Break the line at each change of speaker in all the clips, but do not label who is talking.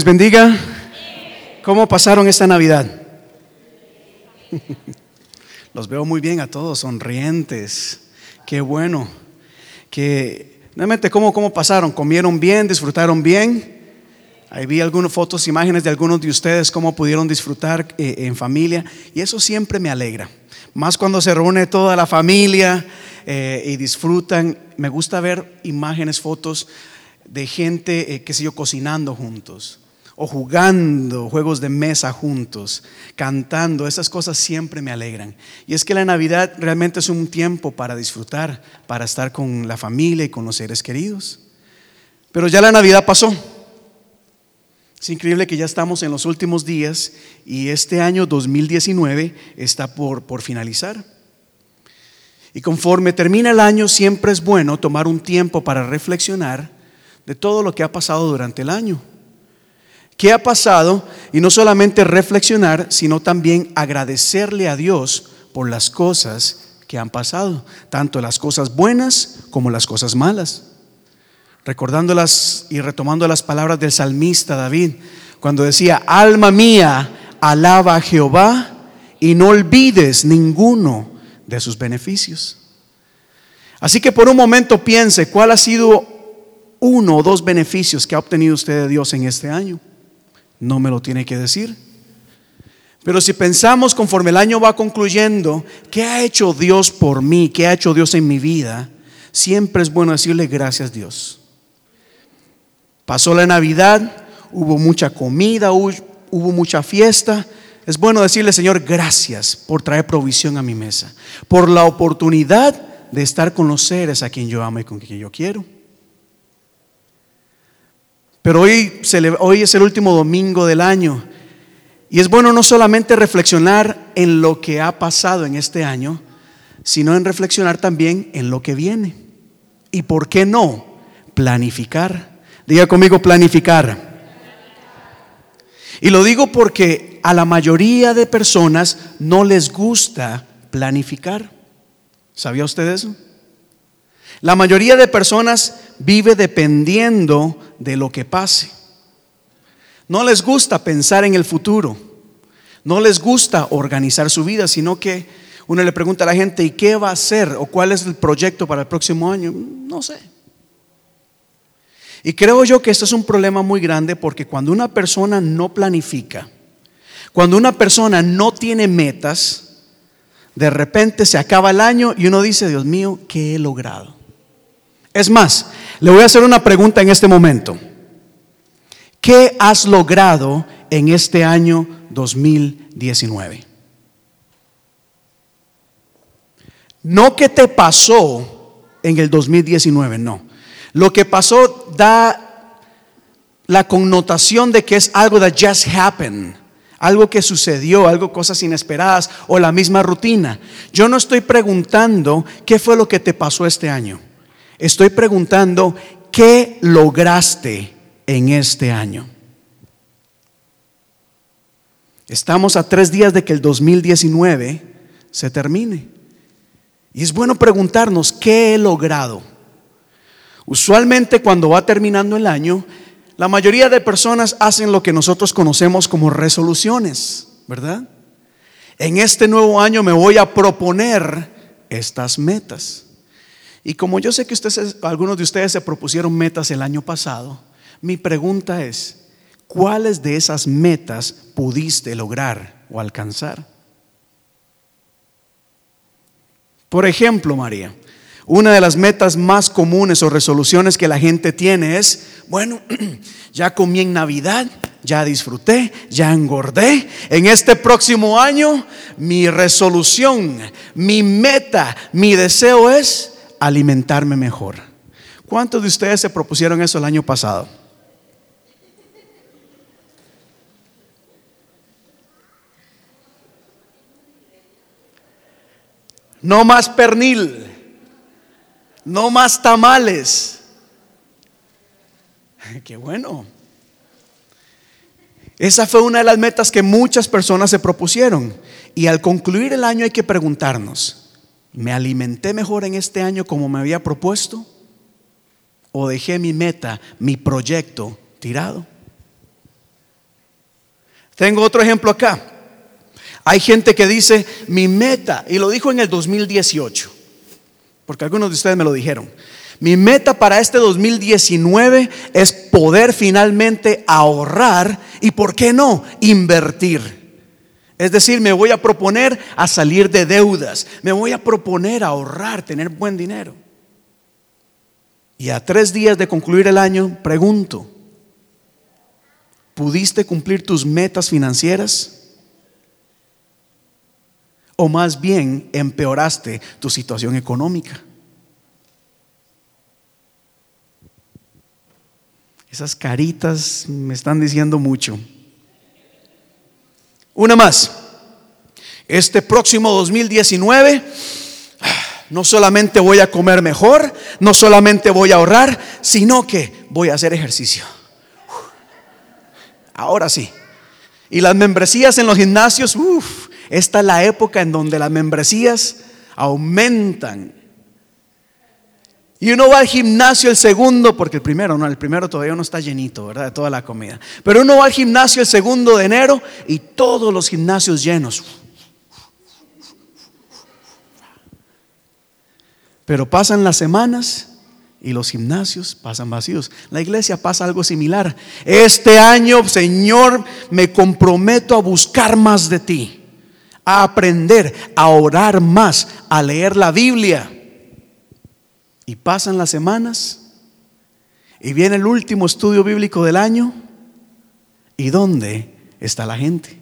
Les bendiga. ¿Cómo pasaron esta Navidad? Los veo muy bien a todos, sonrientes. Qué bueno. Que realmente cómo, cómo pasaron, comieron bien, disfrutaron bien. Ahí vi algunas fotos, imágenes de algunos de ustedes cómo pudieron disfrutar eh, en familia y eso siempre me alegra. Más cuando se reúne toda la familia eh, y disfrutan. Me gusta ver imágenes, fotos de gente, eh, qué sé yo, cocinando juntos o jugando juegos de mesa juntos, cantando, esas cosas siempre me alegran. Y es que la Navidad realmente es un tiempo para disfrutar, para estar con la familia y con los seres queridos. Pero ya la Navidad pasó. Es increíble que ya estamos en los últimos días y este año 2019 está por, por finalizar. Y conforme termina el año, siempre es bueno tomar un tiempo para reflexionar de todo lo que ha pasado durante el año. ¿Qué ha pasado? Y no solamente reflexionar, sino también agradecerle a Dios por las cosas que han pasado, tanto las cosas buenas como las cosas malas. Recordándolas y retomando las palabras del salmista David, cuando decía, alma mía, alaba a Jehová y no olvides ninguno de sus beneficios. Así que por un momento piense cuál ha sido uno o dos beneficios que ha obtenido usted de Dios en este año no me lo tiene que decir. Pero si pensamos conforme el año va concluyendo, ¿qué ha hecho Dios por mí? ¿Qué ha hecho Dios en mi vida? Siempre es bueno decirle gracias Dios. Pasó la Navidad, hubo mucha comida, hubo mucha fiesta. Es bueno decirle, Señor, gracias por traer provisión a mi mesa, por la oportunidad de estar con los seres a quien yo amo y con quien yo quiero. Pero hoy, es el último domingo del año y es bueno no solamente reflexionar en lo que ha pasado en este año, sino en reflexionar también en lo que viene. ¿Y por qué no? Planificar. Diga conmigo planificar. Y lo digo porque a la mayoría de personas no les gusta planificar. ¿Sabía usted eso? La mayoría de personas vive dependiendo de lo que pase. No les gusta pensar en el futuro. No les gusta organizar su vida, sino que uno le pregunta a la gente, ¿y qué va a hacer? ¿O cuál es el proyecto para el próximo año? No sé. Y creo yo que esto es un problema muy grande porque cuando una persona no planifica, cuando una persona no tiene metas, de repente se acaba el año y uno dice, Dios mío, ¿qué he logrado? Es más, le voy a hacer una pregunta en este momento. ¿Qué has logrado en este año 2019? No que te pasó en el 2019, no. Lo que pasó da la connotación de que es algo that just happened, algo que sucedió, algo cosas inesperadas o la misma rutina. Yo no estoy preguntando qué fue lo que te pasó este año. Estoy preguntando, ¿qué lograste en este año? Estamos a tres días de que el 2019 se termine. Y es bueno preguntarnos, ¿qué he logrado? Usualmente cuando va terminando el año, la mayoría de personas hacen lo que nosotros conocemos como resoluciones, ¿verdad? En este nuevo año me voy a proponer estas metas. Y como yo sé que ustedes, algunos de ustedes se propusieron metas el año pasado, mi pregunta es, ¿cuáles de esas metas pudiste lograr o alcanzar? Por ejemplo, María, una de las metas más comunes o resoluciones que la gente tiene es, bueno, ya comí en Navidad, ya disfruté, ya engordé. En este próximo año, mi resolución, mi meta, mi deseo es alimentarme mejor. ¿Cuántos de ustedes se propusieron eso el año pasado? No más pernil, no más tamales. Qué bueno. Esa fue una de las metas que muchas personas se propusieron. Y al concluir el año hay que preguntarnos, ¿Me alimenté mejor en este año como me había propuesto? ¿O dejé mi meta, mi proyecto tirado? Tengo otro ejemplo acá. Hay gente que dice, mi meta, y lo dijo en el 2018, porque algunos de ustedes me lo dijeron, mi meta para este 2019 es poder finalmente ahorrar y, ¿por qué no?, invertir. Es decir, me voy a proponer a salir de deudas, me voy a proponer a ahorrar, tener buen dinero. Y a tres días de concluir el año, pregunto, ¿pudiste cumplir tus metas financieras? ¿O más bien empeoraste tu situación económica? Esas caritas me están diciendo mucho. Una más. Este próximo 2019 no solamente voy a comer mejor, no solamente voy a ahorrar, sino que voy a hacer ejercicio. Ahora sí. Y las membresías en los gimnasios, uff, esta es la época en donde las membresías aumentan y uno va al gimnasio el segundo, porque el primero, no, el primero todavía no está llenito, ¿verdad? De toda la comida. Pero uno va al gimnasio el segundo de enero y todos los gimnasios llenos. Pero pasan las semanas y los gimnasios pasan vacíos. La iglesia pasa algo similar. Este año, Señor, me comprometo a buscar más de ti, a aprender, a orar más, a leer la Biblia y pasan las semanas y viene el último estudio bíblico del año. ¿Y dónde está la gente?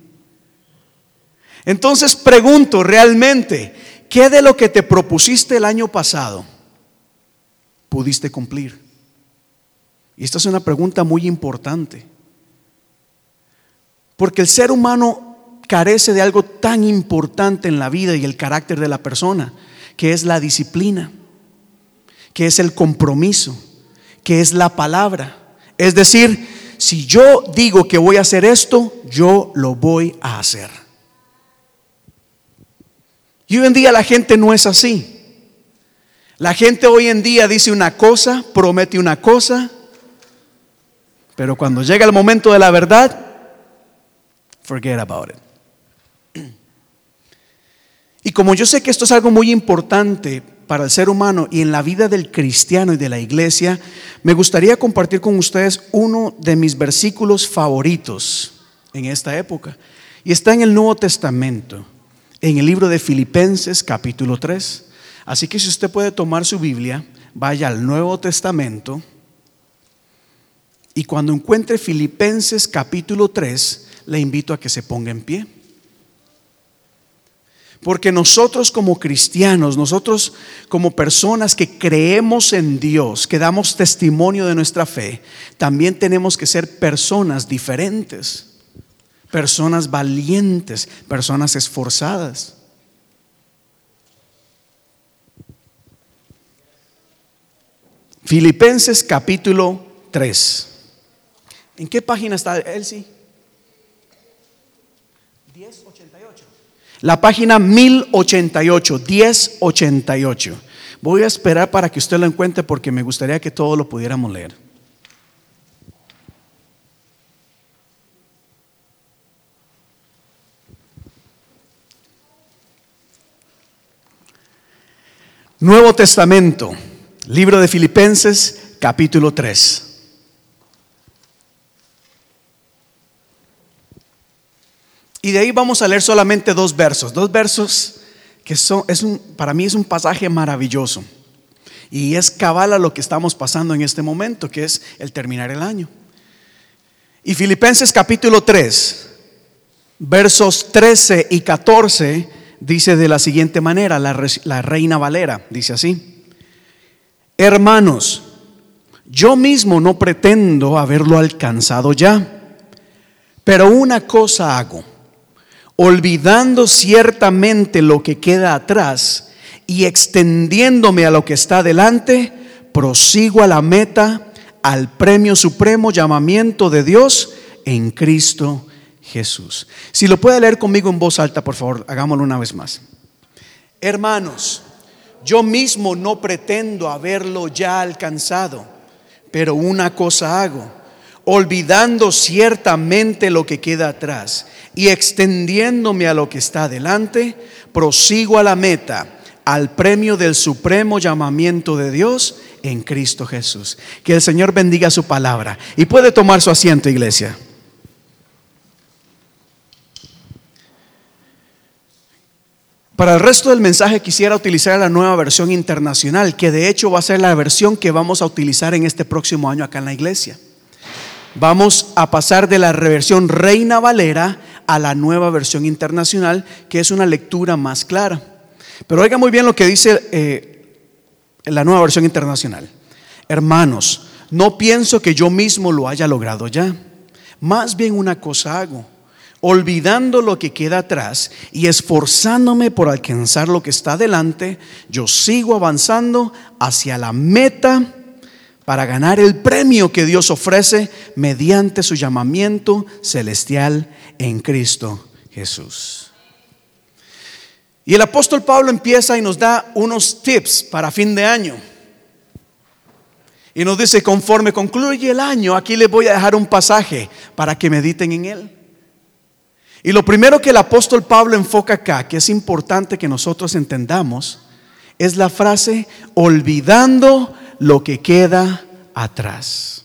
Entonces pregunto realmente, ¿qué de lo que te propusiste el año pasado pudiste cumplir? Y esta es una pregunta muy importante. Porque el ser humano carece de algo tan importante en la vida y el carácter de la persona, que es la disciplina que es el compromiso, que es la palabra. Es decir, si yo digo que voy a hacer esto, yo lo voy a hacer. Y hoy en día la gente no es así. La gente hoy en día dice una cosa, promete una cosa, pero cuando llega el momento de la verdad, forget about it. Y como yo sé que esto es algo muy importante para el ser humano y en la vida del cristiano y de la iglesia, me gustaría compartir con ustedes uno de mis versículos favoritos en esta época. Y está en el Nuevo Testamento, en el libro de Filipenses capítulo 3. Así que si usted puede tomar su Biblia, vaya al Nuevo Testamento y cuando encuentre Filipenses capítulo 3, le invito a que se ponga en pie. Porque nosotros como cristianos, nosotros como personas que creemos en Dios, que damos testimonio de nuestra fe, también tenemos que ser personas diferentes, personas valientes, personas esforzadas. Filipenses capítulo 3. ¿En qué página está Elsie? La página 1088, 1088. Voy a esperar para que usted lo encuentre porque me gustaría que todos lo pudiéramos leer. Nuevo Testamento, libro de Filipenses, capítulo 3. Y de ahí vamos a leer solamente dos versos, dos versos que son, es un, para mí es un pasaje maravilloso. Y es cabal a lo que estamos pasando en este momento, que es el terminar el año. Y Filipenses capítulo 3, versos 13 y 14, dice de la siguiente manera, la, la reina Valera, dice así, hermanos, yo mismo no pretendo haberlo alcanzado ya, pero una cosa hago olvidando ciertamente lo que queda atrás y extendiéndome a lo que está delante, prosigo a la meta, al premio supremo llamamiento de Dios en Cristo Jesús. Si lo puede leer conmigo en voz alta, por favor, hagámoslo una vez más. Hermanos, yo mismo no pretendo haberlo ya alcanzado, pero una cosa hago olvidando ciertamente lo que queda atrás y extendiéndome a lo que está adelante, prosigo a la meta, al premio del supremo llamamiento de Dios en Cristo Jesús. Que el Señor bendiga su palabra y puede tomar su asiento, iglesia. Para el resto del mensaje quisiera utilizar la nueva versión internacional, que de hecho va a ser la versión que vamos a utilizar en este próximo año acá en la iglesia. Vamos a pasar de la reversión Reina Valera a la nueva versión internacional, que es una lectura más clara. Pero oiga muy bien lo que dice eh, la nueva versión internacional. Hermanos, no pienso que yo mismo lo haya logrado ya. Más bien una cosa hago, olvidando lo que queda atrás y esforzándome por alcanzar lo que está delante, yo sigo avanzando hacia la meta para ganar el premio que Dios ofrece mediante su llamamiento celestial en Cristo Jesús. Y el apóstol Pablo empieza y nos da unos tips para fin de año. Y nos dice, conforme concluye el año, aquí les voy a dejar un pasaje para que mediten en él. Y lo primero que el apóstol Pablo enfoca acá, que es importante que nosotros entendamos, es la frase, olvidando lo que queda atrás.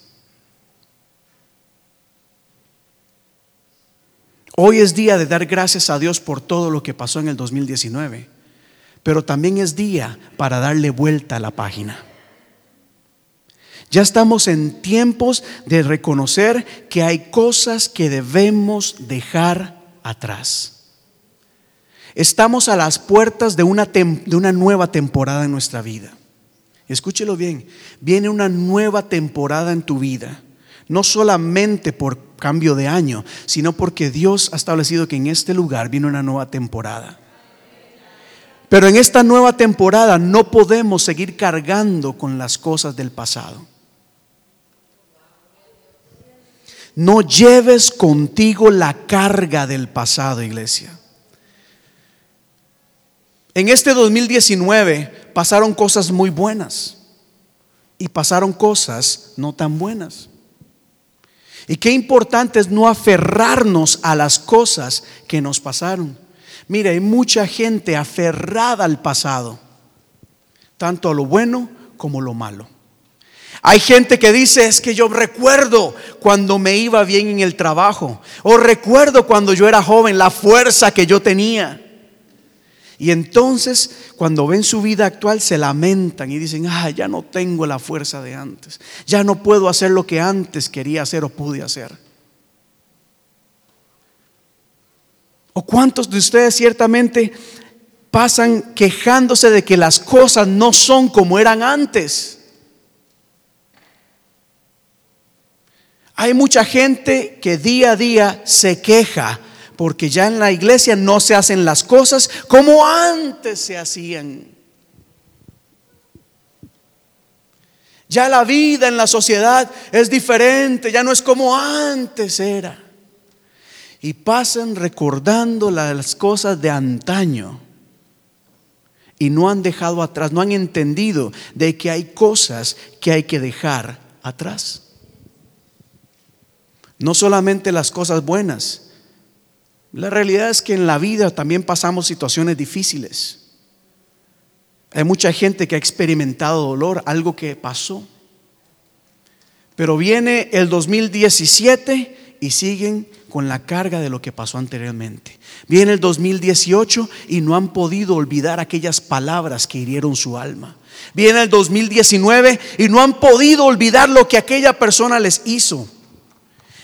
Hoy es día de dar gracias a Dios por todo lo que pasó en el 2019, pero también es día para darle vuelta a la página. Ya estamos en tiempos de reconocer que hay cosas que debemos dejar atrás. Estamos a las puertas de una, de una nueva temporada en nuestra vida. Escúchelo bien, viene una nueva temporada en tu vida, no solamente por cambio de año, sino porque Dios ha establecido que en este lugar viene una nueva temporada. Pero en esta nueva temporada no podemos seguir cargando con las cosas del pasado. No lleves contigo la carga del pasado, iglesia. En este 2019 pasaron cosas muy buenas y pasaron cosas no tan buenas. Y qué importante es no aferrarnos a las cosas que nos pasaron. Mire, hay mucha gente aferrada al pasado, tanto a lo bueno como a lo malo. Hay gente que dice, es que yo recuerdo cuando me iba bien en el trabajo, o recuerdo cuando yo era joven, la fuerza que yo tenía. Y entonces cuando ven su vida actual se lamentan y dicen, ah, ya no tengo la fuerza de antes, ya no puedo hacer lo que antes quería hacer o pude hacer. ¿O cuántos de ustedes ciertamente pasan quejándose de que las cosas no son como eran antes? Hay mucha gente que día a día se queja porque ya en la iglesia no se hacen las cosas como antes se hacían. Ya la vida en la sociedad es diferente, ya no es como antes era. Y pasan recordando las cosas de antaño. Y no han dejado atrás, no han entendido de que hay cosas que hay que dejar atrás. No solamente las cosas buenas, la realidad es que en la vida también pasamos situaciones difíciles. Hay mucha gente que ha experimentado dolor, algo que pasó. Pero viene el 2017 y siguen con la carga de lo que pasó anteriormente. Viene el 2018 y no han podido olvidar aquellas palabras que hirieron su alma. Viene el 2019 y no han podido olvidar lo que aquella persona les hizo.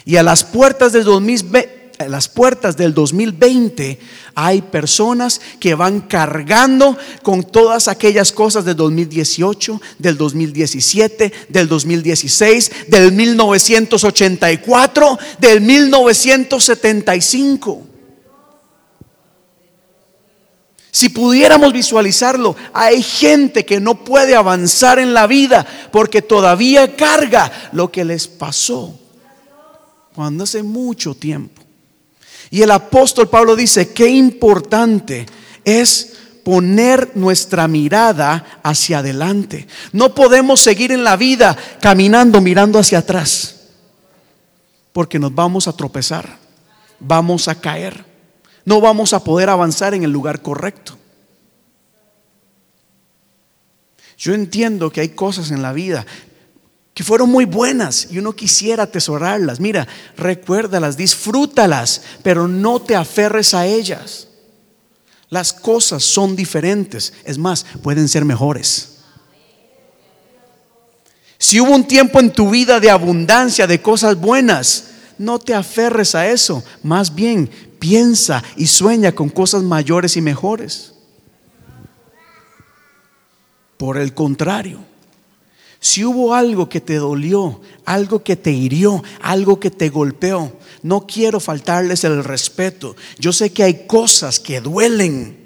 Y a las puertas del 2020 las puertas del 2020 hay personas que van cargando con todas aquellas cosas del 2018, del 2017, del 2016, del 1984, del 1975. Si pudiéramos visualizarlo, hay gente que no puede avanzar en la vida porque todavía carga lo que les pasó cuando hace mucho tiempo. Y el apóstol Pablo dice, qué importante es poner nuestra mirada hacia adelante. No podemos seguir en la vida caminando mirando hacia atrás. porque nos vamos a tropezar, vamos a caer, no vamos a poder avanzar en el lugar correcto. Yo entiendo que hay cosas en la vida fueron muy buenas y uno quisiera atesorarlas. Mira, recuérdalas, disfrútalas, pero no te aferres a ellas. Las cosas son diferentes, es más, pueden ser mejores. Si hubo un tiempo en tu vida de abundancia, de cosas buenas, no te aferres a eso. Más bien, piensa y sueña con cosas mayores y mejores. Por el contrario, si hubo algo que te dolió, algo que te hirió, algo que te golpeó, no quiero faltarles el respeto. Yo sé que hay cosas que duelen,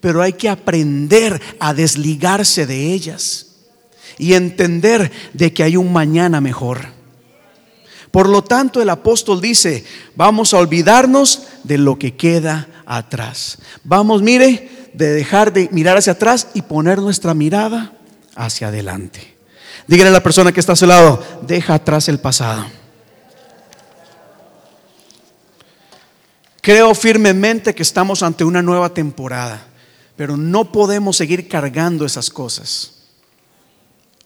pero hay que aprender a desligarse de ellas y entender de que hay un mañana mejor. Por lo tanto, el apóstol dice, vamos a olvidarnos de lo que queda atrás. Vamos, mire, de dejar de mirar hacia atrás y poner nuestra mirada hacia adelante. Dígale a la persona que está a su lado, deja atrás el pasado. Creo firmemente que estamos ante una nueva temporada, pero no podemos seguir cargando esas cosas.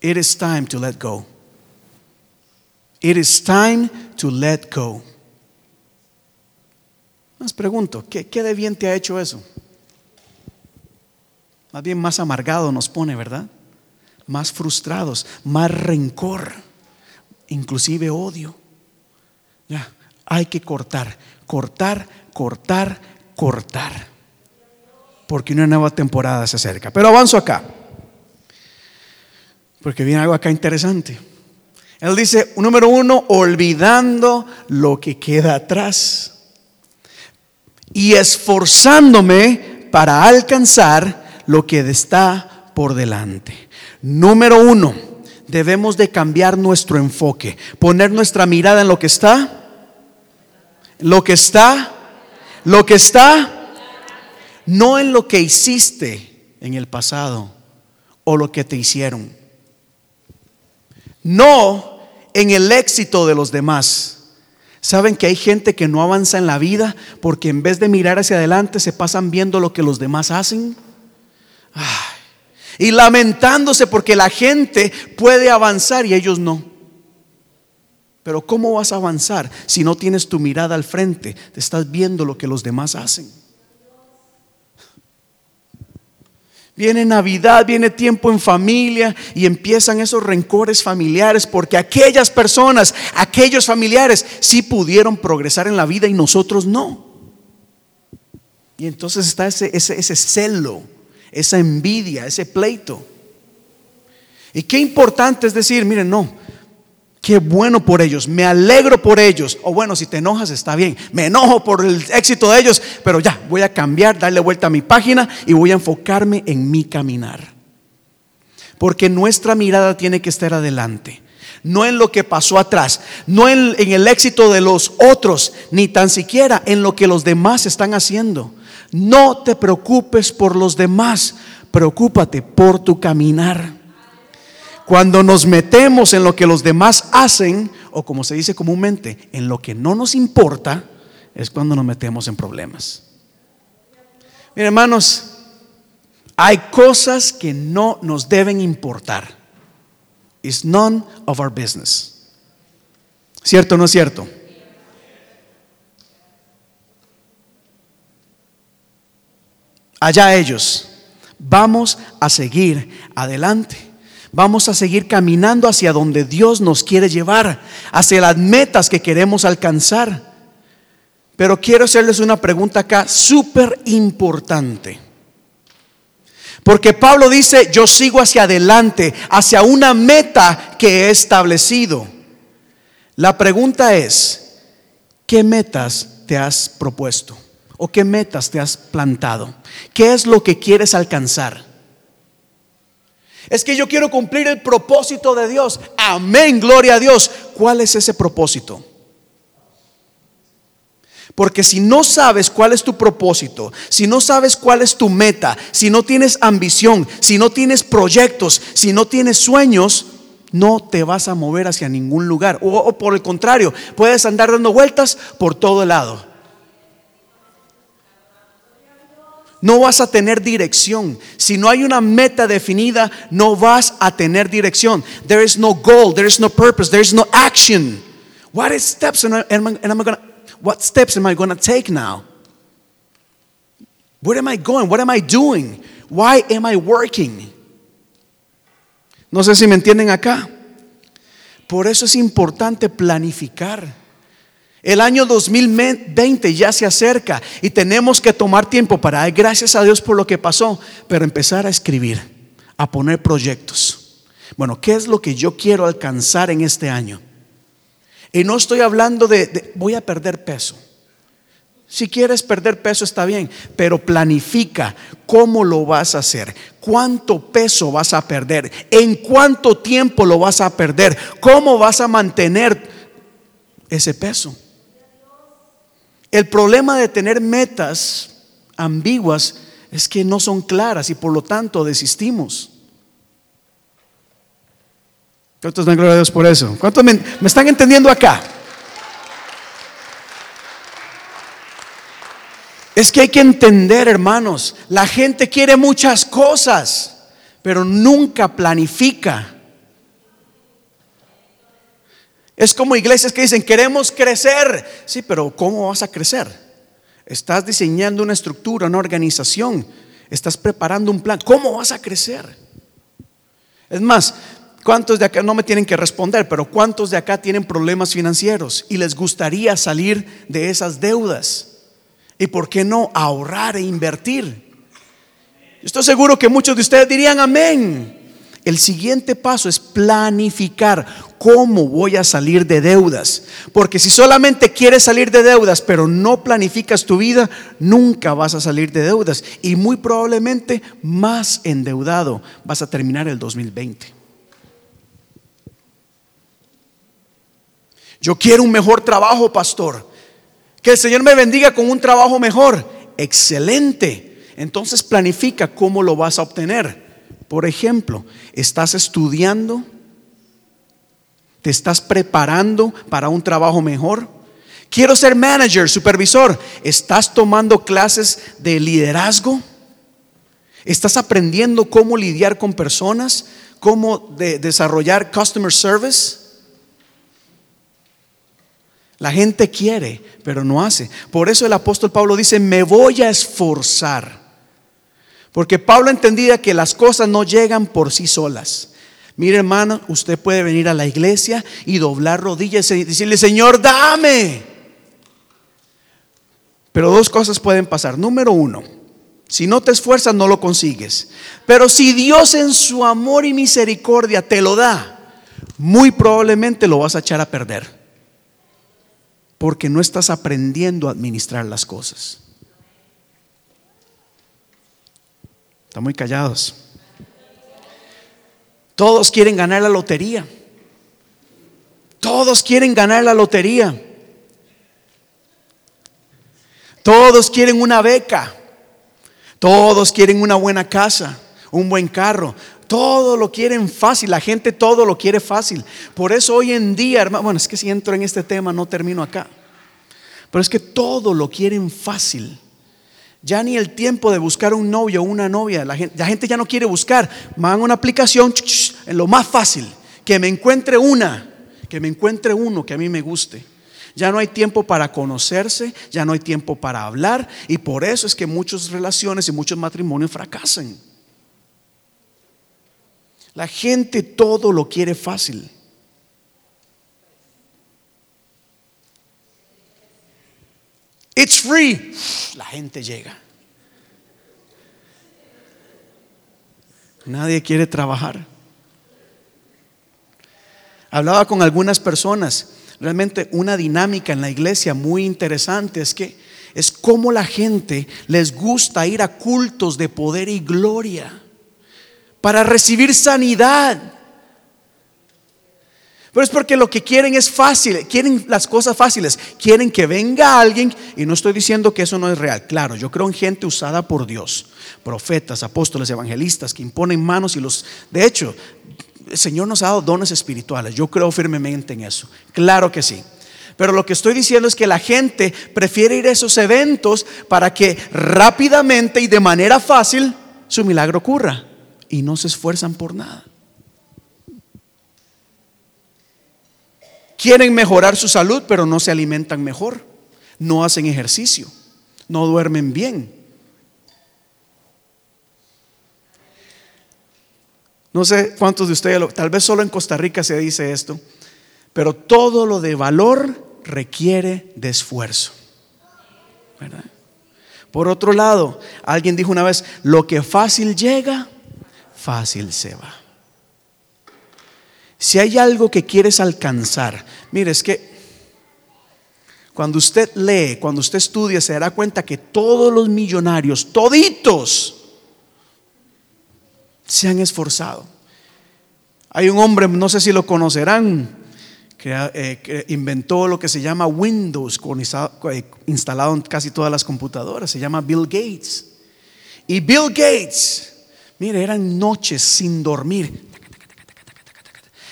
It is time to let go. It is time to let go. Más pregunto, ¿qué, ¿qué de bien te ha hecho eso? Más bien más amargado nos pone, ¿verdad? Más frustrados, más rencor, inclusive odio. Ya, hay que cortar, cortar, cortar, cortar. Porque una nueva temporada se acerca. Pero avanzo acá. Porque viene algo acá interesante. Él dice, número uno, olvidando lo que queda atrás y esforzándome para alcanzar lo que está por delante. Número uno, debemos de cambiar nuestro enfoque, poner nuestra mirada en lo que está, lo que está, lo que está, no en lo que hiciste en el pasado o lo que te hicieron, no en el éxito de los demás. ¿Saben que hay gente que no avanza en la vida porque en vez de mirar hacia adelante se pasan viendo lo que los demás hacen? Y lamentándose porque la gente puede avanzar y ellos no. Pero ¿cómo vas a avanzar si no tienes tu mirada al frente? Te estás viendo lo que los demás hacen. Viene Navidad, viene tiempo en familia y empiezan esos rencores familiares porque aquellas personas, aquellos familiares sí pudieron progresar en la vida y nosotros no. Y entonces está ese, ese, ese celo, esa envidia, ese pleito. Y qué importante es decir, miren, no, Qué bueno por ellos, me alegro por ellos. O bueno, si te enojas está bien, me enojo por el éxito de ellos, pero ya, voy a cambiar, darle vuelta a mi página y voy a enfocarme en mi caminar. Porque nuestra mirada tiene que estar adelante, no en lo que pasó atrás, no en, en el éxito de los otros, ni tan siquiera en lo que los demás están haciendo. No te preocupes por los demás, preocúpate por tu caminar. Cuando nos metemos en lo que los demás hacen, o como se dice comúnmente, en lo que no nos importa, es cuando nos metemos en problemas. Miren, hermanos, hay cosas que no nos deben importar. It's none of our business. ¿Cierto o no es cierto? Allá ellos. Vamos a seguir adelante. Vamos a seguir caminando hacia donde Dios nos quiere llevar, hacia las metas que queremos alcanzar. Pero quiero hacerles una pregunta acá súper importante. Porque Pablo dice, yo sigo hacia adelante, hacia una meta que he establecido. La pregunta es, ¿qué metas te has propuesto? ¿O qué metas te has plantado? ¿Qué es lo que quieres alcanzar? Es que yo quiero cumplir el propósito de Dios. Amén, gloria a Dios. ¿Cuál es ese propósito? Porque si no sabes cuál es tu propósito, si no sabes cuál es tu meta, si no tienes ambición, si no tienes proyectos, si no tienes sueños, no te vas a mover hacia ningún lugar. O, por el contrario, puedes andar dando vueltas por todo lado. No vas a tener dirección. Si no hay una meta definida, no vas a tener dirección. There is no goal, there is no purpose, there is no action. What steps am I, am I gonna, what steps am I going to take now? Where am I going? What am I doing? Why am I working? No sé si me entienden acá. Por eso es importante planificar. El año 2020 ya se acerca y tenemos que tomar tiempo para gracias a Dios por lo que pasó, pero empezar a escribir, a poner proyectos. Bueno, ¿qué es lo que yo quiero alcanzar en este año? Y no estoy hablando de, de voy a perder peso. Si quieres perder peso está bien, pero planifica cómo lo vas a hacer, cuánto peso vas a perder, en cuánto tiempo lo vas a perder, cómo vas a mantener ese peso. El problema de tener metas ambiguas es que no son claras y por lo tanto desistimos. ¿Cuántos dan gloria a Dios por eso? ¿Cuántos me, me están entendiendo acá? Es que hay que entender, hermanos, la gente quiere muchas cosas, pero nunca planifica. Es como iglesias que dicen, queremos crecer. Sí, pero ¿cómo vas a crecer? Estás diseñando una estructura, una organización. Estás preparando un plan. ¿Cómo vas a crecer? Es más, ¿cuántos de acá no me tienen que responder? Pero ¿cuántos de acá tienen problemas financieros y les gustaría salir de esas deudas? ¿Y por qué no ahorrar e invertir? Estoy seguro que muchos de ustedes dirían amén. El siguiente paso es planificar cómo voy a salir de deudas. Porque si solamente quieres salir de deudas, pero no planificas tu vida, nunca vas a salir de deudas. Y muy probablemente más endeudado vas a terminar el 2020. Yo quiero un mejor trabajo, pastor. Que el Señor me bendiga con un trabajo mejor. Excelente. Entonces planifica cómo lo vas a obtener. Por ejemplo, estás estudiando, te estás preparando para un trabajo mejor. Quiero ser manager, supervisor. ¿Estás tomando clases de liderazgo? ¿Estás aprendiendo cómo lidiar con personas? ¿Cómo desarrollar customer service? La gente quiere, pero no hace. Por eso el apóstol Pablo dice, me voy a esforzar. Porque Pablo entendía que las cosas no llegan por sí solas. Mire hermano, usted puede venir a la iglesia y doblar rodillas y decirle, Señor, dame. Pero dos cosas pueden pasar. Número uno, si no te esfuerzas no lo consigues. Pero si Dios en su amor y misericordia te lo da, muy probablemente lo vas a echar a perder. Porque no estás aprendiendo a administrar las cosas. Están muy callados. Todos quieren ganar la lotería. Todos quieren ganar la lotería. Todos quieren una beca. Todos quieren una buena casa, un buen carro. Todo lo quieren fácil. La gente todo lo quiere fácil. Por eso hoy en día, hermano, bueno, es que si entro en este tema no termino acá. Pero es que todo lo quieren fácil. Ya ni el tiempo de buscar un novio o una novia. La gente, ya no quiere buscar. Van una aplicación en lo más fácil. Que me encuentre una. Que me encuentre uno que a mí me guste. Ya no hay tiempo para conocerse, ya no hay tiempo para hablar y por eso es que muchas relaciones y muchos matrimonios fracasan. La gente todo lo quiere fácil. It's free. La gente llega. Nadie quiere trabajar. Hablaba con algunas personas. Realmente una dinámica en la iglesia muy interesante es que es como la gente les gusta ir a cultos de poder y gloria para recibir sanidad. Pero es porque lo que quieren es fácil, quieren las cosas fáciles, quieren que venga alguien, y no estoy diciendo que eso no es real, claro, yo creo en gente usada por Dios, profetas, apóstoles, evangelistas, que imponen manos y los, de hecho, el Señor nos ha dado dones espirituales. Yo creo firmemente en eso. Claro que sí. Pero lo que estoy diciendo es que la gente prefiere ir a esos eventos para que rápidamente y de manera fácil su milagro ocurra. Y no se esfuerzan por nada. Quieren mejorar su salud, pero no se alimentan mejor. No hacen ejercicio. No duermen bien. No sé cuántos de ustedes, tal vez solo en Costa Rica se dice esto, pero todo lo de valor requiere de esfuerzo. Por otro lado, alguien dijo una vez, lo que fácil llega, fácil se va. Si hay algo que quieres alcanzar, mire, es que cuando usted lee, cuando usted estudia, se dará cuenta que todos los millonarios, toditos, se han esforzado. Hay un hombre, no sé si lo conocerán, eh, que, inventó lo que se llama Windows, eh, instalado en casi todas las computadoras, se llama Bill Gates. Y Bill Gates, mire, eran noches sin dormir,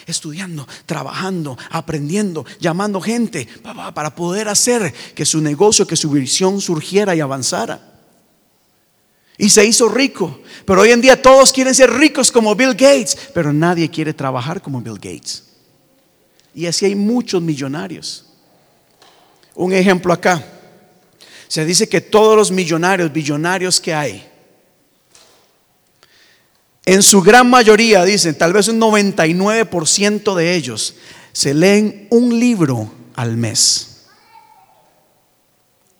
estudiando, trabajando, aprendiendo, llamando gente para poder hacer que su negocio, que su visión surgiera y avanzara. Y se hizo rico. Pero hoy en día todos quieren ser ricos como Bill Gates, pero nadie quiere trabajar como Bill Gates. Y así hay muchos millonarios. Un ejemplo acá. Se dice que todos los millonarios, billonarios que hay, en su gran mayoría, dicen, tal vez un 99% de ellos, se leen un libro al mes.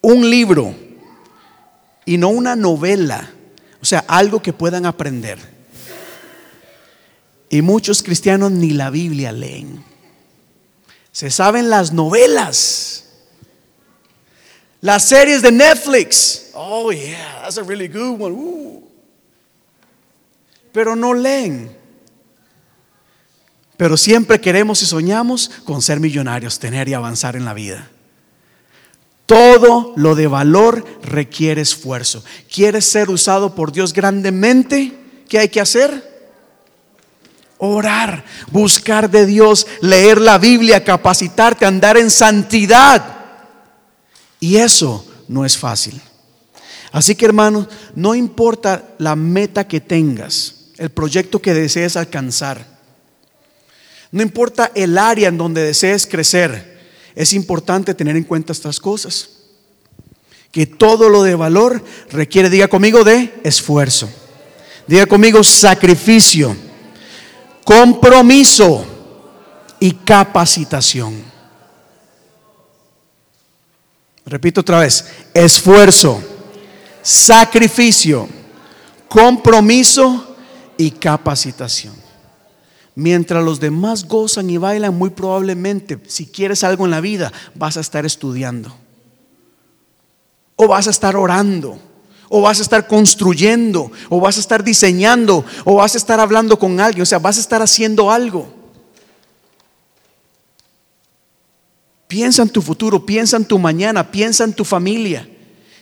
Un libro. Y no una novela. O sea, algo que puedan aprender. Y muchos cristianos ni la Biblia leen. Se saben las novelas. Las series de Netflix. Oh, yeah, that's a really good one. Pero no leen. Pero siempre queremos y soñamos con ser millonarios, tener y avanzar en la vida. Todo lo de valor requiere esfuerzo. ¿Quieres ser usado por Dios grandemente? ¿Qué hay que hacer? Orar, buscar de Dios, leer la Biblia, capacitarte, andar en santidad. Y eso no es fácil. Así que hermanos, no importa la meta que tengas, el proyecto que desees alcanzar, no importa el área en donde desees crecer, es importante tener en cuenta estas cosas. Que todo lo de valor requiere, diga conmigo, de esfuerzo. Diga conmigo, sacrificio compromiso y capacitación. Repito otra vez, esfuerzo, sacrificio, compromiso y capacitación. Mientras los demás gozan y bailan, muy probablemente, si quieres algo en la vida, vas a estar estudiando. O vas a estar orando o vas a estar construyendo, o vas a estar diseñando, o vas a estar hablando con alguien, o sea, vas a estar haciendo algo. Piensa en tu futuro, piensa en tu mañana, piensa en tu familia.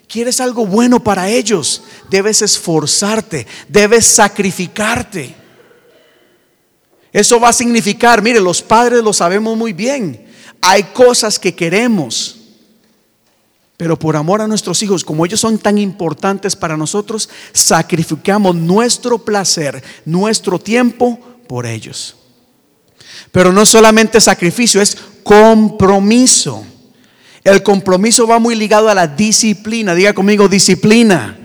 ¿Quieres algo bueno para ellos? Debes esforzarte, debes sacrificarte. Eso va a significar, mire, los padres lo sabemos muy bien. Hay cosas que queremos pero por amor a nuestros hijos, como ellos son tan importantes para nosotros, sacrificamos nuestro placer, nuestro tiempo por ellos. Pero no solamente sacrificio, es compromiso. El compromiso va muy ligado a la disciplina. Diga conmigo, disciplina.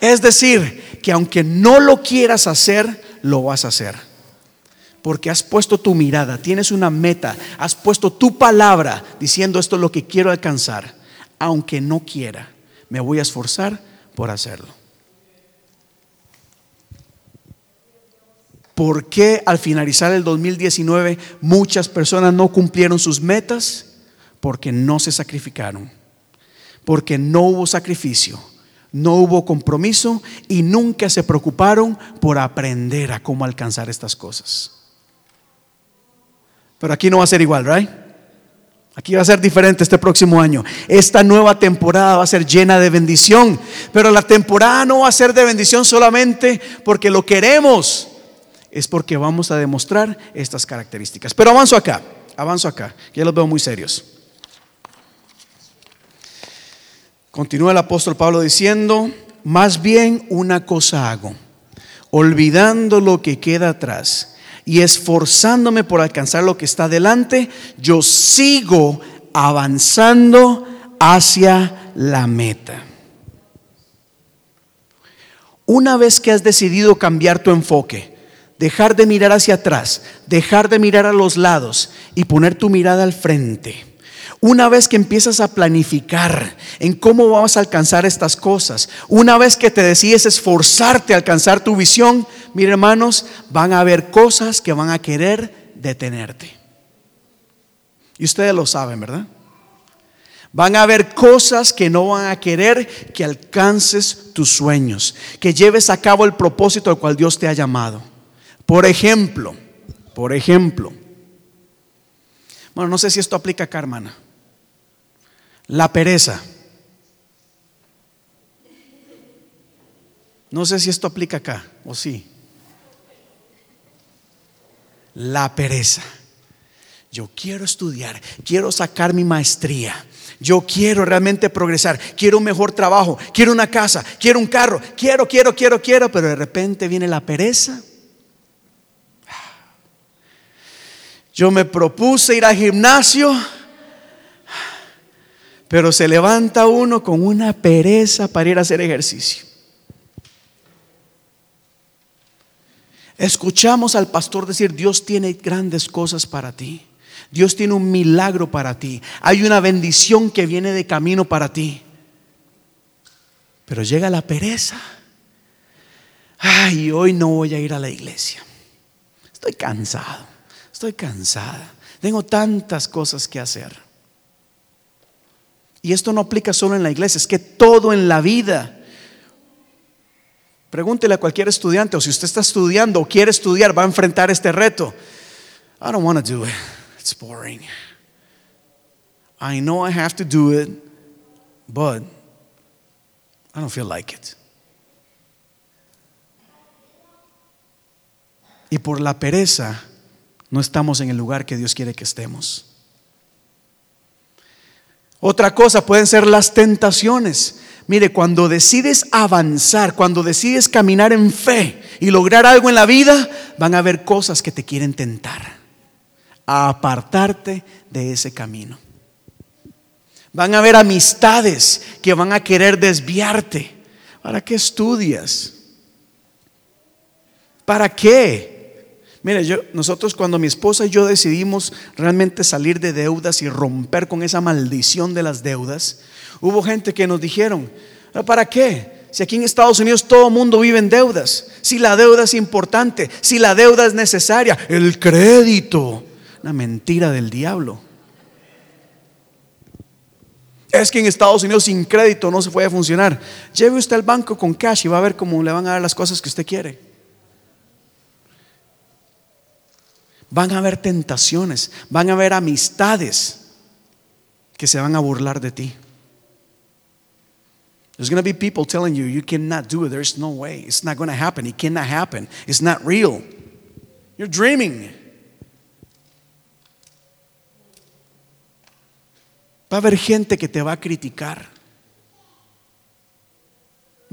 Es decir, que aunque no lo quieras hacer, lo vas a hacer. Porque has puesto tu mirada, tienes una meta, has puesto tu palabra diciendo esto es lo que quiero alcanzar aunque no quiera, me voy a esforzar por hacerlo. ¿Por qué al finalizar el 2019 muchas personas no cumplieron sus metas? Porque no se sacrificaron, porque no hubo sacrificio, no hubo compromiso y nunca se preocuparon por aprender a cómo alcanzar estas cosas. Pero aquí no va a ser igual, ¿right? Aquí va a ser diferente este próximo año. Esta nueva temporada va a ser llena de bendición. Pero la temporada no va a ser de bendición solamente porque lo queremos. es porque vamos a demostrar estas características. Pero avanzo acá, avanzo acá, ya los veo muy serios. Continúa el apóstol Pablo diciendo, más bien una cosa hago, olvidando lo que queda atrás y esforzándome por alcanzar lo que está delante, yo sigo avanzando hacia la meta. Una vez que has decidido cambiar tu enfoque, dejar de mirar hacia atrás, dejar de mirar a los lados y poner tu mirada al frente. Una vez que empiezas a planificar en cómo vas a alcanzar estas cosas, una vez que te decides esforzarte a alcanzar tu visión, mire hermanos, van a haber cosas que van a querer detenerte. Y ustedes lo saben, ¿verdad? Van a haber cosas que no van a querer que alcances tus sueños, que lleves a cabo el propósito al cual Dios te ha llamado. Por ejemplo, por ejemplo, bueno, no sé si esto aplica acá, hermana. La pereza. No sé si esto aplica acá, o sí. La pereza. Yo quiero estudiar, quiero sacar mi maestría, yo quiero realmente progresar, quiero un mejor trabajo, quiero una casa, quiero un carro, quiero, quiero, quiero, quiero, pero de repente viene la pereza. Yo me propuse ir al gimnasio, pero se levanta uno con una pereza para ir a hacer ejercicio. Escuchamos al pastor decir, Dios tiene grandes cosas para ti. Dios tiene un milagro para ti. Hay una bendición que viene de camino para ti. Pero llega la pereza. Ay, hoy no voy a ir a la iglesia. Estoy cansado. Estoy cansada. Tengo tantas cosas que hacer. Y esto no aplica solo en la iglesia, es que todo en la vida. Pregúntele a cualquier estudiante o si usted está estudiando o quiere estudiar, va a enfrentar este reto. I don't want to do it. It's boring. I know I have to do it, but I don't feel like it. Y por la pereza no estamos en el lugar que Dios quiere que estemos. Otra cosa pueden ser las tentaciones. Mire, cuando decides avanzar, cuando decides caminar en fe y lograr algo en la vida, van a haber cosas que te quieren tentar a apartarte de ese camino. Van a haber amistades que van a querer desviarte. ¿Para qué estudias? ¿Para qué? Mire, nosotros cuando mi esposa y yo decidimos realmente salir de deudas y romper con esa maldición de las deudas, hubo gente que nos dijeron, ¿para qué? Si aquí en Estados Unidos todo mundo vive en deudas, si la deuda es importante, si la deuda es necesaria, el crédito, una mentira del diablo. Es que en Estados Unidos sin crédito no se puede funcionar. Lleve usted al banco con cash y va a ver cómo le van a dar las cosas que usted quiere. Van a haber tentaciones, van a haber amistades que se van a burlar de ti. There's going to be people telling you you cannot do it. There's no way. It's not going to happen. It cannot happen. It's not real. You're dreaming. Va a haber gente que te va a criticar.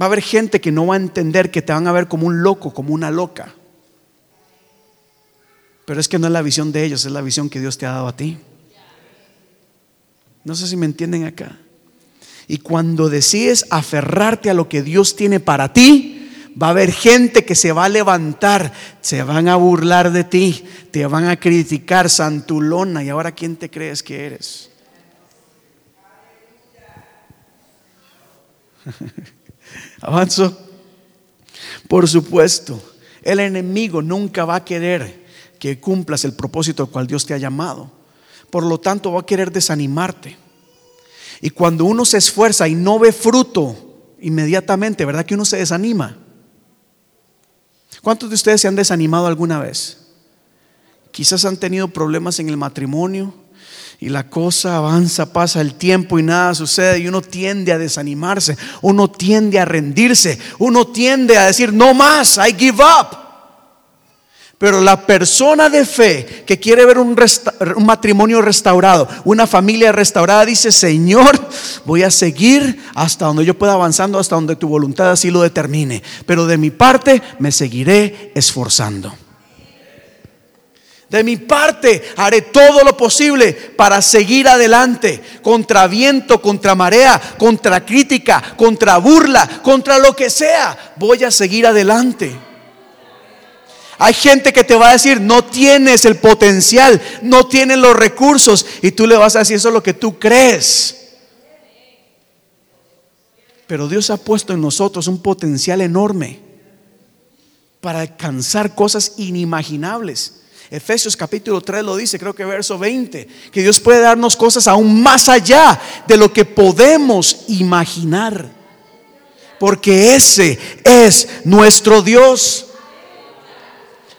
Va a haber gente que no va a entender, que te van a ver como un loco, como una loca. Pero es que no es la visión de ellos, es la visión que Dios te ha dado a ti. No sé si me entienden acá. Y cuando decides aferrarte a lo que Dios tiene para ti, va a haber gente que se va a levantar, se van a burlar de ti, te van a criticar, santulona. ¿Y ahora quién te crees que eres? Avanzo. Por supuesto, el enemigo nunca va a querer que cumplas el propósito al cual Dios te ha llamado. Por lo tanto, va a querer desanimarte. Y cuando uno se esfuerza y no ve fruto inmediatamente, ¿verdad que uno se desanima? ¿Cuántos de ustedes se han desanimado alguna vez? Quizás han tenido problemas en el matrimonio, y la cosa avanza, pasa el tiempo y nada sucede y uno tiende a desanimarse, uno tiende a rendirse, uno tiende a decir, no más, I give up. Pero la persona de fe que quiere ver un, matrimonio restaurado, una familia restaurada, dice, Señor, voy a seguir hasta donde yo pueda avanzando, hasta donde tu voluntad así lo determine. Pero de mi parte me seguiré esforzando. De mi parte haré todo lo posible para seguir adelante, contra viento, contra marea, contra crítica, contra burla, contra lo que sea. Voy a seguir adelante. Hay gente que te va a decir, no tienes el potencial, no tienes los recursos, y tú le vas a decir, eso es lo que tú crees. Pero Dios ha puesto en nosotros un potencial enorme para alcanzar cosas inimaginables. Efesios capítulo 3 lo dice, creo que verso 20, que Dios puede darnos cosas aún más allá de lo que podemos imaginar. Porque ese es nuestro Dios.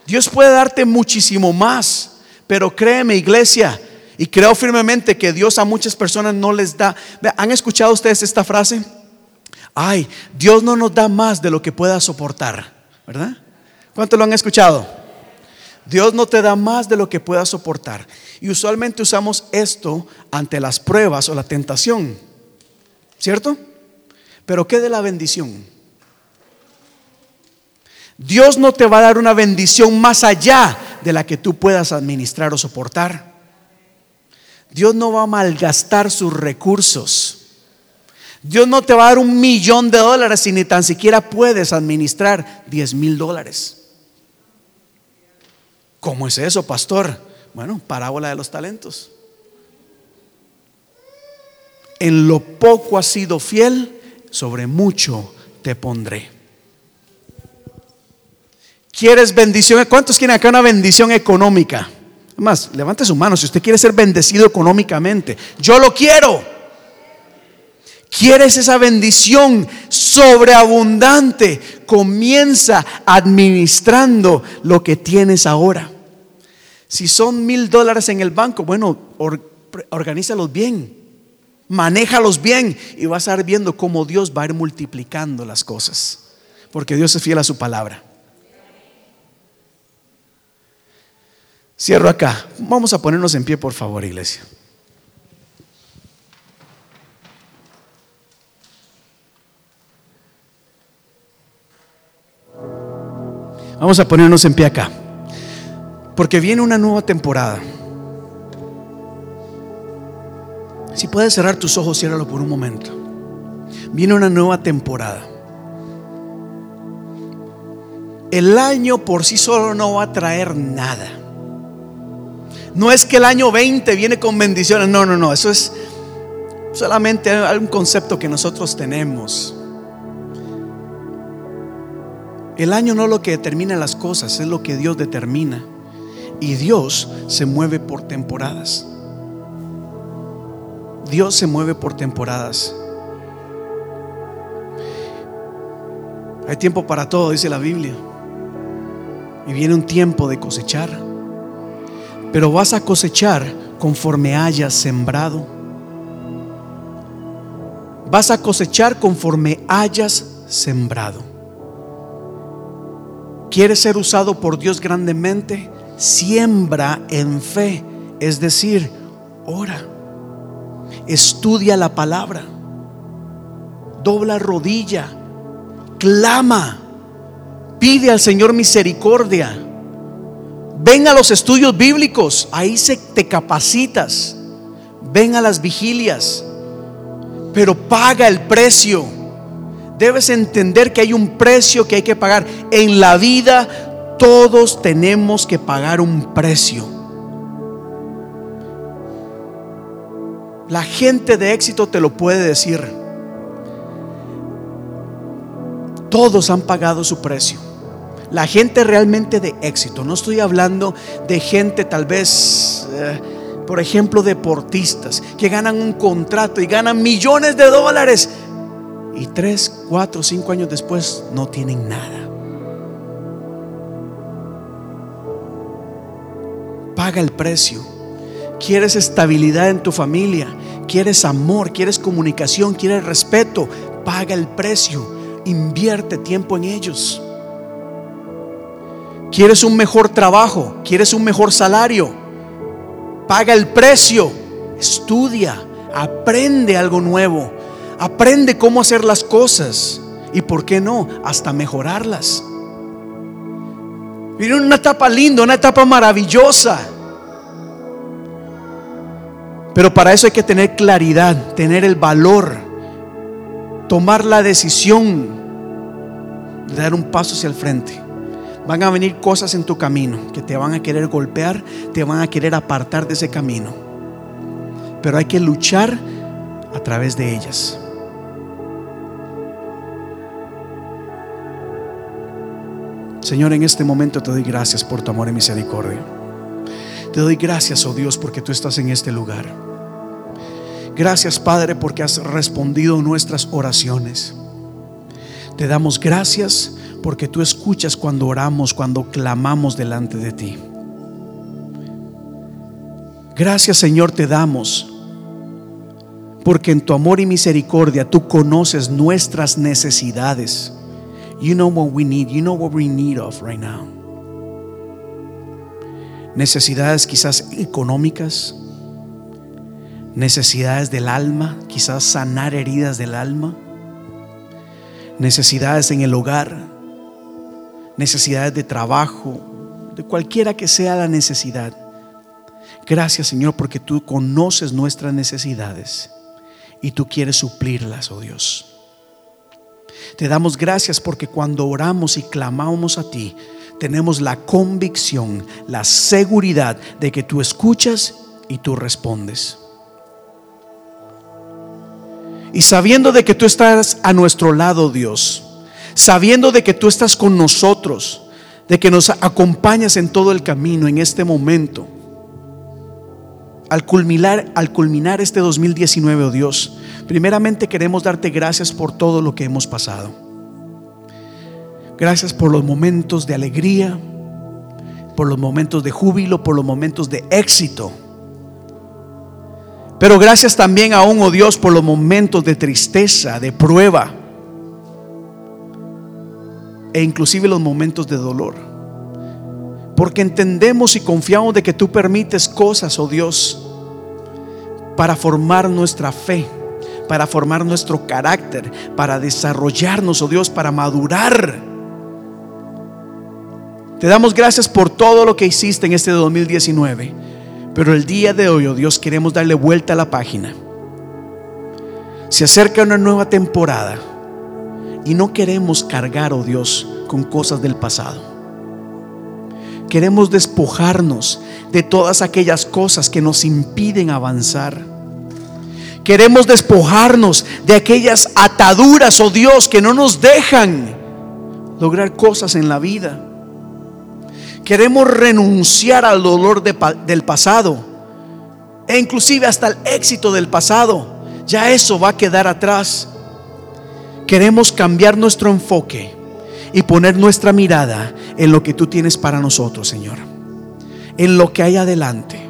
Dios puede darte muchísimo más, pero créeme iglesia, y creo firmemente que Dios a muchas personas no les da. ¿Han escuchado ustedes esta frase? Ay, Dios no nos da más de lo que pueda soportar, ¿verdad? ¿Cuántos lo han escuchado? Dios no te da más de lo que pueda soportar. Y usualmente usamos esto ante las pruebas o la tentación. ¿Cierto? Pero ¿qué de la bendición? Dios no te va a dar una bendición más allá de la que tú puedas administrar o soportar. Dios no va a malgastar sus recursos. Dios no te va a dar un millón de dólares si ni tan siquiera puedes administrar 10 mil dólares. ¿Cómo es eso, pastor? Bueno, parábola de los talentos. En lo poco has sido fiel, sobre mucho te pondré. ¿Quieres bendición? ¿Cuántos quieren acá una bendición económica? Más, levante su mano si usted quiere ser bendecido económicamente. Yo lo quiero. ¿Quieres esa bendición sobreabundante? Comienza administrando lo que tienes ahora. Si son mil dólares en el banco, bueno, organízalos bien, manéjalos bien y vas a ir viendo cómo Dios va a ir multiplicando las cosas. Porque Dios es fiel a su palabra. Cierro acá. Vamos a ponernos en pie, por favor, iglesia. Vamos a ponernos en pie acá. Porque viene una nueva temporada. Si puedes cerrar tus ojos, ciérralo por un momento. Viene una nueva temporada. El año por sí solo no va a traer nada. No es que el año 20 viene con bendiciones. No, no, no. Eso es solamente algún concepto que nosotros tenemos. El año no es lo que determina las cosas, es lo que Dios determina. Y Dios se mueve por temporadas. Dios se mueve por temporadas. Hay tiempo para todo, dice la Biblia. Y viene un tiempo de cosechar. Pero vas a cosechar conforme hayas sembrado. Vas a cosechar conforme hayas sembrado. ¿Quieres ser usado por Dios grandemente? siembra en fe, es decir, ora, estudia la palabra, dobla rodilla, clama, pide al Señor misericordia. Ven a los estudios bíblicos, ahí se te capacitas. Ven a las vigilias, pero paga el precio. Debes entender que hay un precio que hay que pagar en la vida todos tenemos que pagar un precio. La gente de éxito te lo puede decir. Todos han pagado su precio. La gente realmente de éxito. No estoy hablando de gente tal vez, eh, por ejemplo, deportistas que ganan un contrato y ganan millones de dólares. Y tres, cuatro, cinco años después no tienen nada. paga el precio. Quieres estabilidad en tu familia, quieres amor, quieres comunicación, quieres respeto, paga el precio. Invierte tiempo en ellos. ¿Quieres un mejor trabajo? ¿Quieres un mejor salario? Paga el precio. Estudia. Aprende algo nuevo. Aprende cómo hacer las cosas. Y por qué no, hasta mejorarlas. Viene una etapa linda, una etapa maravillosa. Pero para eso hay que tener claridad, tener el valor, tomar la decisión de dar un paso hacia el frente. Van a venir cosas en tu camino que te van a querer golpear, te van a querer apartar de ese camino. Pero hay que luchar a través de ellas. Señor, en este momento te doy gracias por tu amor y misericordia. Te doy gracias, oh Dios, porque tú estás en este lugar. Gracias, Padre, porque has respondido nuestras oraciones. Te damos gracias porque tú escuchas cuando oramos, cuando clamamos delante de ti. Gracias, Señor, te damos porque en tu amor y misericordia tú conoces nuestras necesidades. You know what we need. You know what we need of right now. Necesidades quizás económicas, necesidades del alma, quizás sanar heridas del alma, necesidades en el hogar, necesidades de trabajo, de cualquiera que sea la necesidad. Gracias Señor porque tú conoces nuestras necesidades y tú quieres suplirlas, oh Dios. Te damos gracias porque cuando oramos y clamamos a ti, tenemos la convicción, la seguridad de que tú escuchas y tú respondes. Y sabiendo de que tú estás a nuestro lado, Dios, sabiendo de que tú estás con nosotros, de que nos acompañas en todo el camino en este momento, al culminar, al culminar este 2019, oh Dios, primeramente queremos darte gracias por todo lo que hemos pasado. Gracias por los momentos de alegría, por los momentos de júbilo, por los momentos de éxito. Pero gracias también aún, oh Dios, por los momentos de tristeza, de prueba, e inclusive los momentos de dolor. Porque entendemos y confiamos de que tú permites cosas, oh Dios, para formar nuestra fe, para formar nuestro carácter, para desarrollarnos, oh Dios, para madurar. Te damos gracias por todo lo que hiciste en este 2019. Pero el día de hoy, oh Dios, queremos darle vuelta a la página. Se acerca una nueva temporada y no queremos cargar, oh Dios, con cosas del pasado. Queremos despojarnos de todas aquellas cosas que nos impiden avanzar. Queremos despojarnos de aquellas ataduras, oh Dios, que no nos dejan lograr cosas en la vida. Queremos renunciar al dolor del pasado e inclusive hasta el éxito del pasado. Ya eso va a quedar atrás. Queremos cambiar nuestro enfoque y poner nuestra mirada en lo que tú tienes para nosotros, Señor. En lo que hay adelante.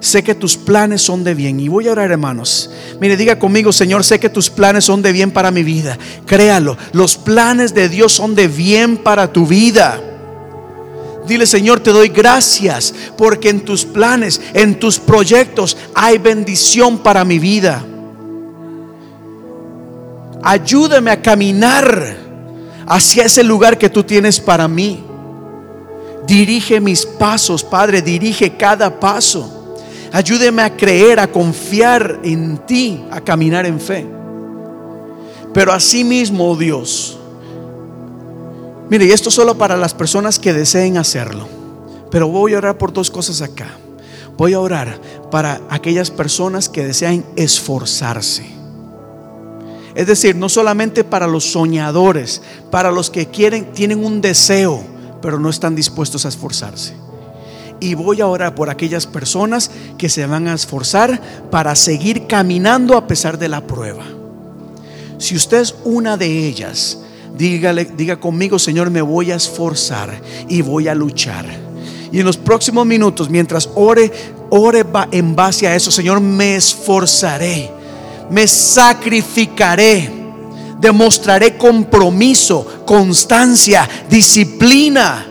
Sé que tus planes son de bien. Y voy a orar, hermanos. Mire, diga conmigo, Señor, sé que tus planes son de bien para mi vida. Créalo. Los planes de Dios son de bien para tu vida. Dile, Señor, te doy gracias porque en tus planes, en tus proyectos hay bendición para mi vida. Ayúdame a caminar hacia ese lugar que tú tienes para mí. Dirige mis pasos, Padre, dirige cada paso. Ayúdeme a creer, a confiar en ti, a caminar en fe. Pero mismo, oh Dios, mire, y esto solo para las personas que deseen hacerlo. Pero voy a orar por dos cosas acá. Voy a orar para aquellas personas que desean esforzarse es decir, no solamente para los soñadores, para los que quieren, tienen un deseo, pero no están dispuestos a esforzarse. Y voy a orar por aquellas personas que se van a esforzar para seguir caminando a pesar de la prueba. Si usted es una de ellas, dígale, diga conmigo, Señor, me voy a esforzar y voy a luchar. Y en los próximos minutos, mientras ore, ore en base a eso, Señor, me esforzaré me sacrificaré, demostraré compromiso, constancia, disciplina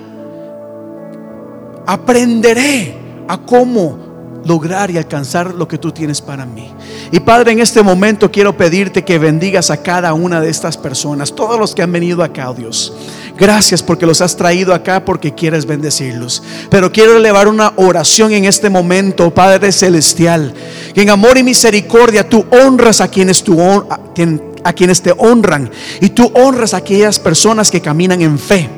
aprenderé a cómo lograr y alcanzar lo que tú tienes para mí. Y Padre, en este momento quiero pedirte que bendigas a cada una de estas personas, todos los que han venido acá, oh Dios. Gracias porque los has traído acá porque quieres bendecirlos. Pero quiero elevar una oración en este momento, Padre Celestial, que en amor y misericordia tú honras a quienes tú a quienes te honran y tú honras a aquellas personas que caminan en fe.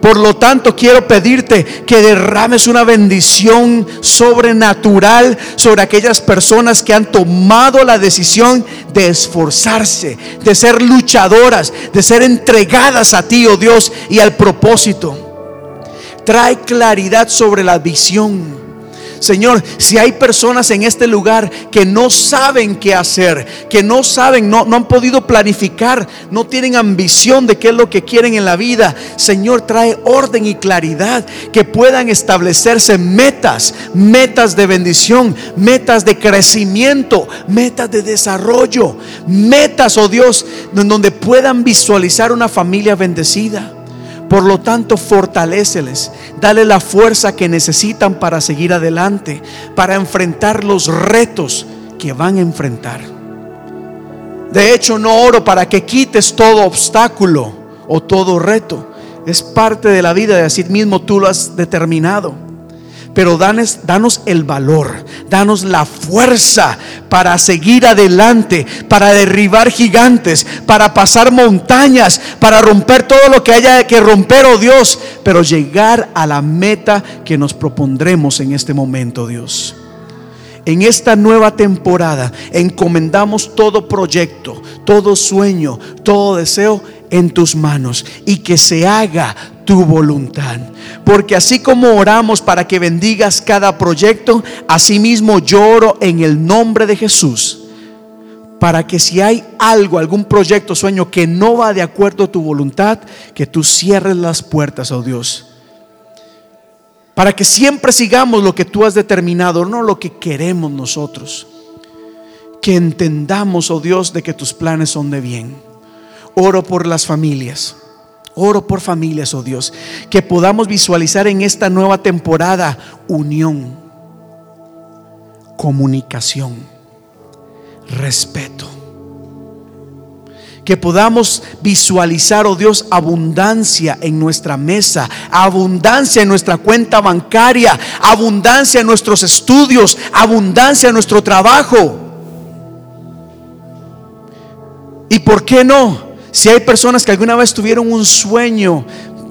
Por lo tanto, quiero pedirte que derrames una bendición sobrenatural sobre aquellas personas que han tomado la decisión de esforzarse, de ser luchadoras, de ser entregadas a ti, oh Dios, y al propósito. Trae claridad sobre la visión Señor, si hay personas en este lugar que no saben qué hacer, que no saben, no, no han podido planificar, no tienen ambición de qué es lo que quieren en la vida, Señor, trae orden y claridad, que puedan establecerse metas, metas de bendición, metas de crecimiento, metas de desarrollo, metas, oh Dios, en donde puedan visualizar una familia bendecida. Por lo tanto, fortaleceles, dale la fuerza que necesitan para seguir adelante, para enfrentar los retos que van a enfrentar. De hecho, no oro para que quites todo obstáculo o todo reto. Es parte de la vida, de así mismo tú lo has determinado. Pero danos, danos el valor, danos la fuerza para seguir adelante, para derribar gigantes, para pasar montañas, para romper todo lo que haya que romper, oh Dios, pero llegar a la meta que nos propondremos en este momento, Dios. En esta nueva temporada encomendamos todo proyecto, todo sueño, todo deseo en tus manos y que se haga tu voluntad. Porque así como oramos para que bendigas cada proyecto, asimismo lloro en el nombre de Jesús. Para que si hay algo, algún proyecto, sueño que no va de acuerdo a tu voluntad, que tú cierres las puertas, oh Dios. Para que siempre sigamos lo que tú has determinado, no lo que queremos nosotros. Que entendamos, oh Dios, de que tus planes son de bien Oro por las familias. Oro por familias, oh Dios, que podamos visualizar en esta nueva temporada unión, comunicación, respeto. Que podamos visualizar, oh Dios, abundancia en nuestra mesa, abundancia en nuestra cuenta bancaria, abundancia en nuestros estudios, abundancia en nuestro trabajo. ¿Y por qué no? Si hay personas que alguna vez tuvieron un sueño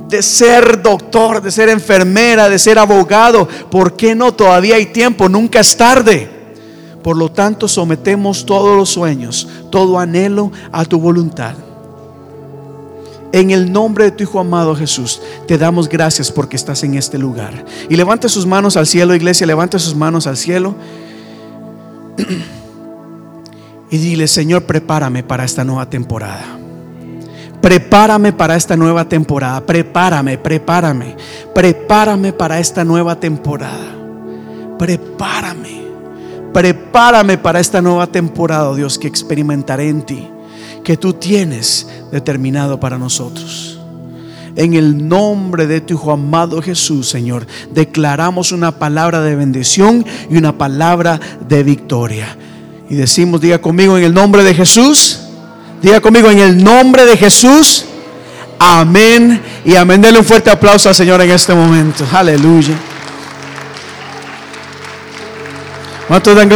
de ser doctor, de ser enfermera, de ser abogado, ¿por qué no? Todavía hay tiempo, nunca es tarde. Por lo tanto, sometemos todos los sueños, todo anhelo a tu voluntad. En el nombre de tu Hijo amado Jesús, te damos gracias porque estás en este lugar. Y levante sus manos al cielo, iglesia, levante sus manos al cielo. Y dile, Señor, prepárame para esta nueva temporada. Prepárame para esta nueva temporada. Prepárame, prepárame. Prepárame para esta nueva temporada. Prepárame. Prepárame para esta nueva temporada, oh Dios, que experimentaré en ti. Que tú tienes determinado para nosotros. En el nombre de tu Hijo amado Jesús, Señor, declaramos una palabra de bendición y una palabra de victoria. Y decimos, diga conmigo, en el nombre de Jesús. Diga conmigo en el nombre de Jesús. Amén y amén. Denle un fuerte aplauso al Señor en este momento. Aleluya. ¿Cuántos dan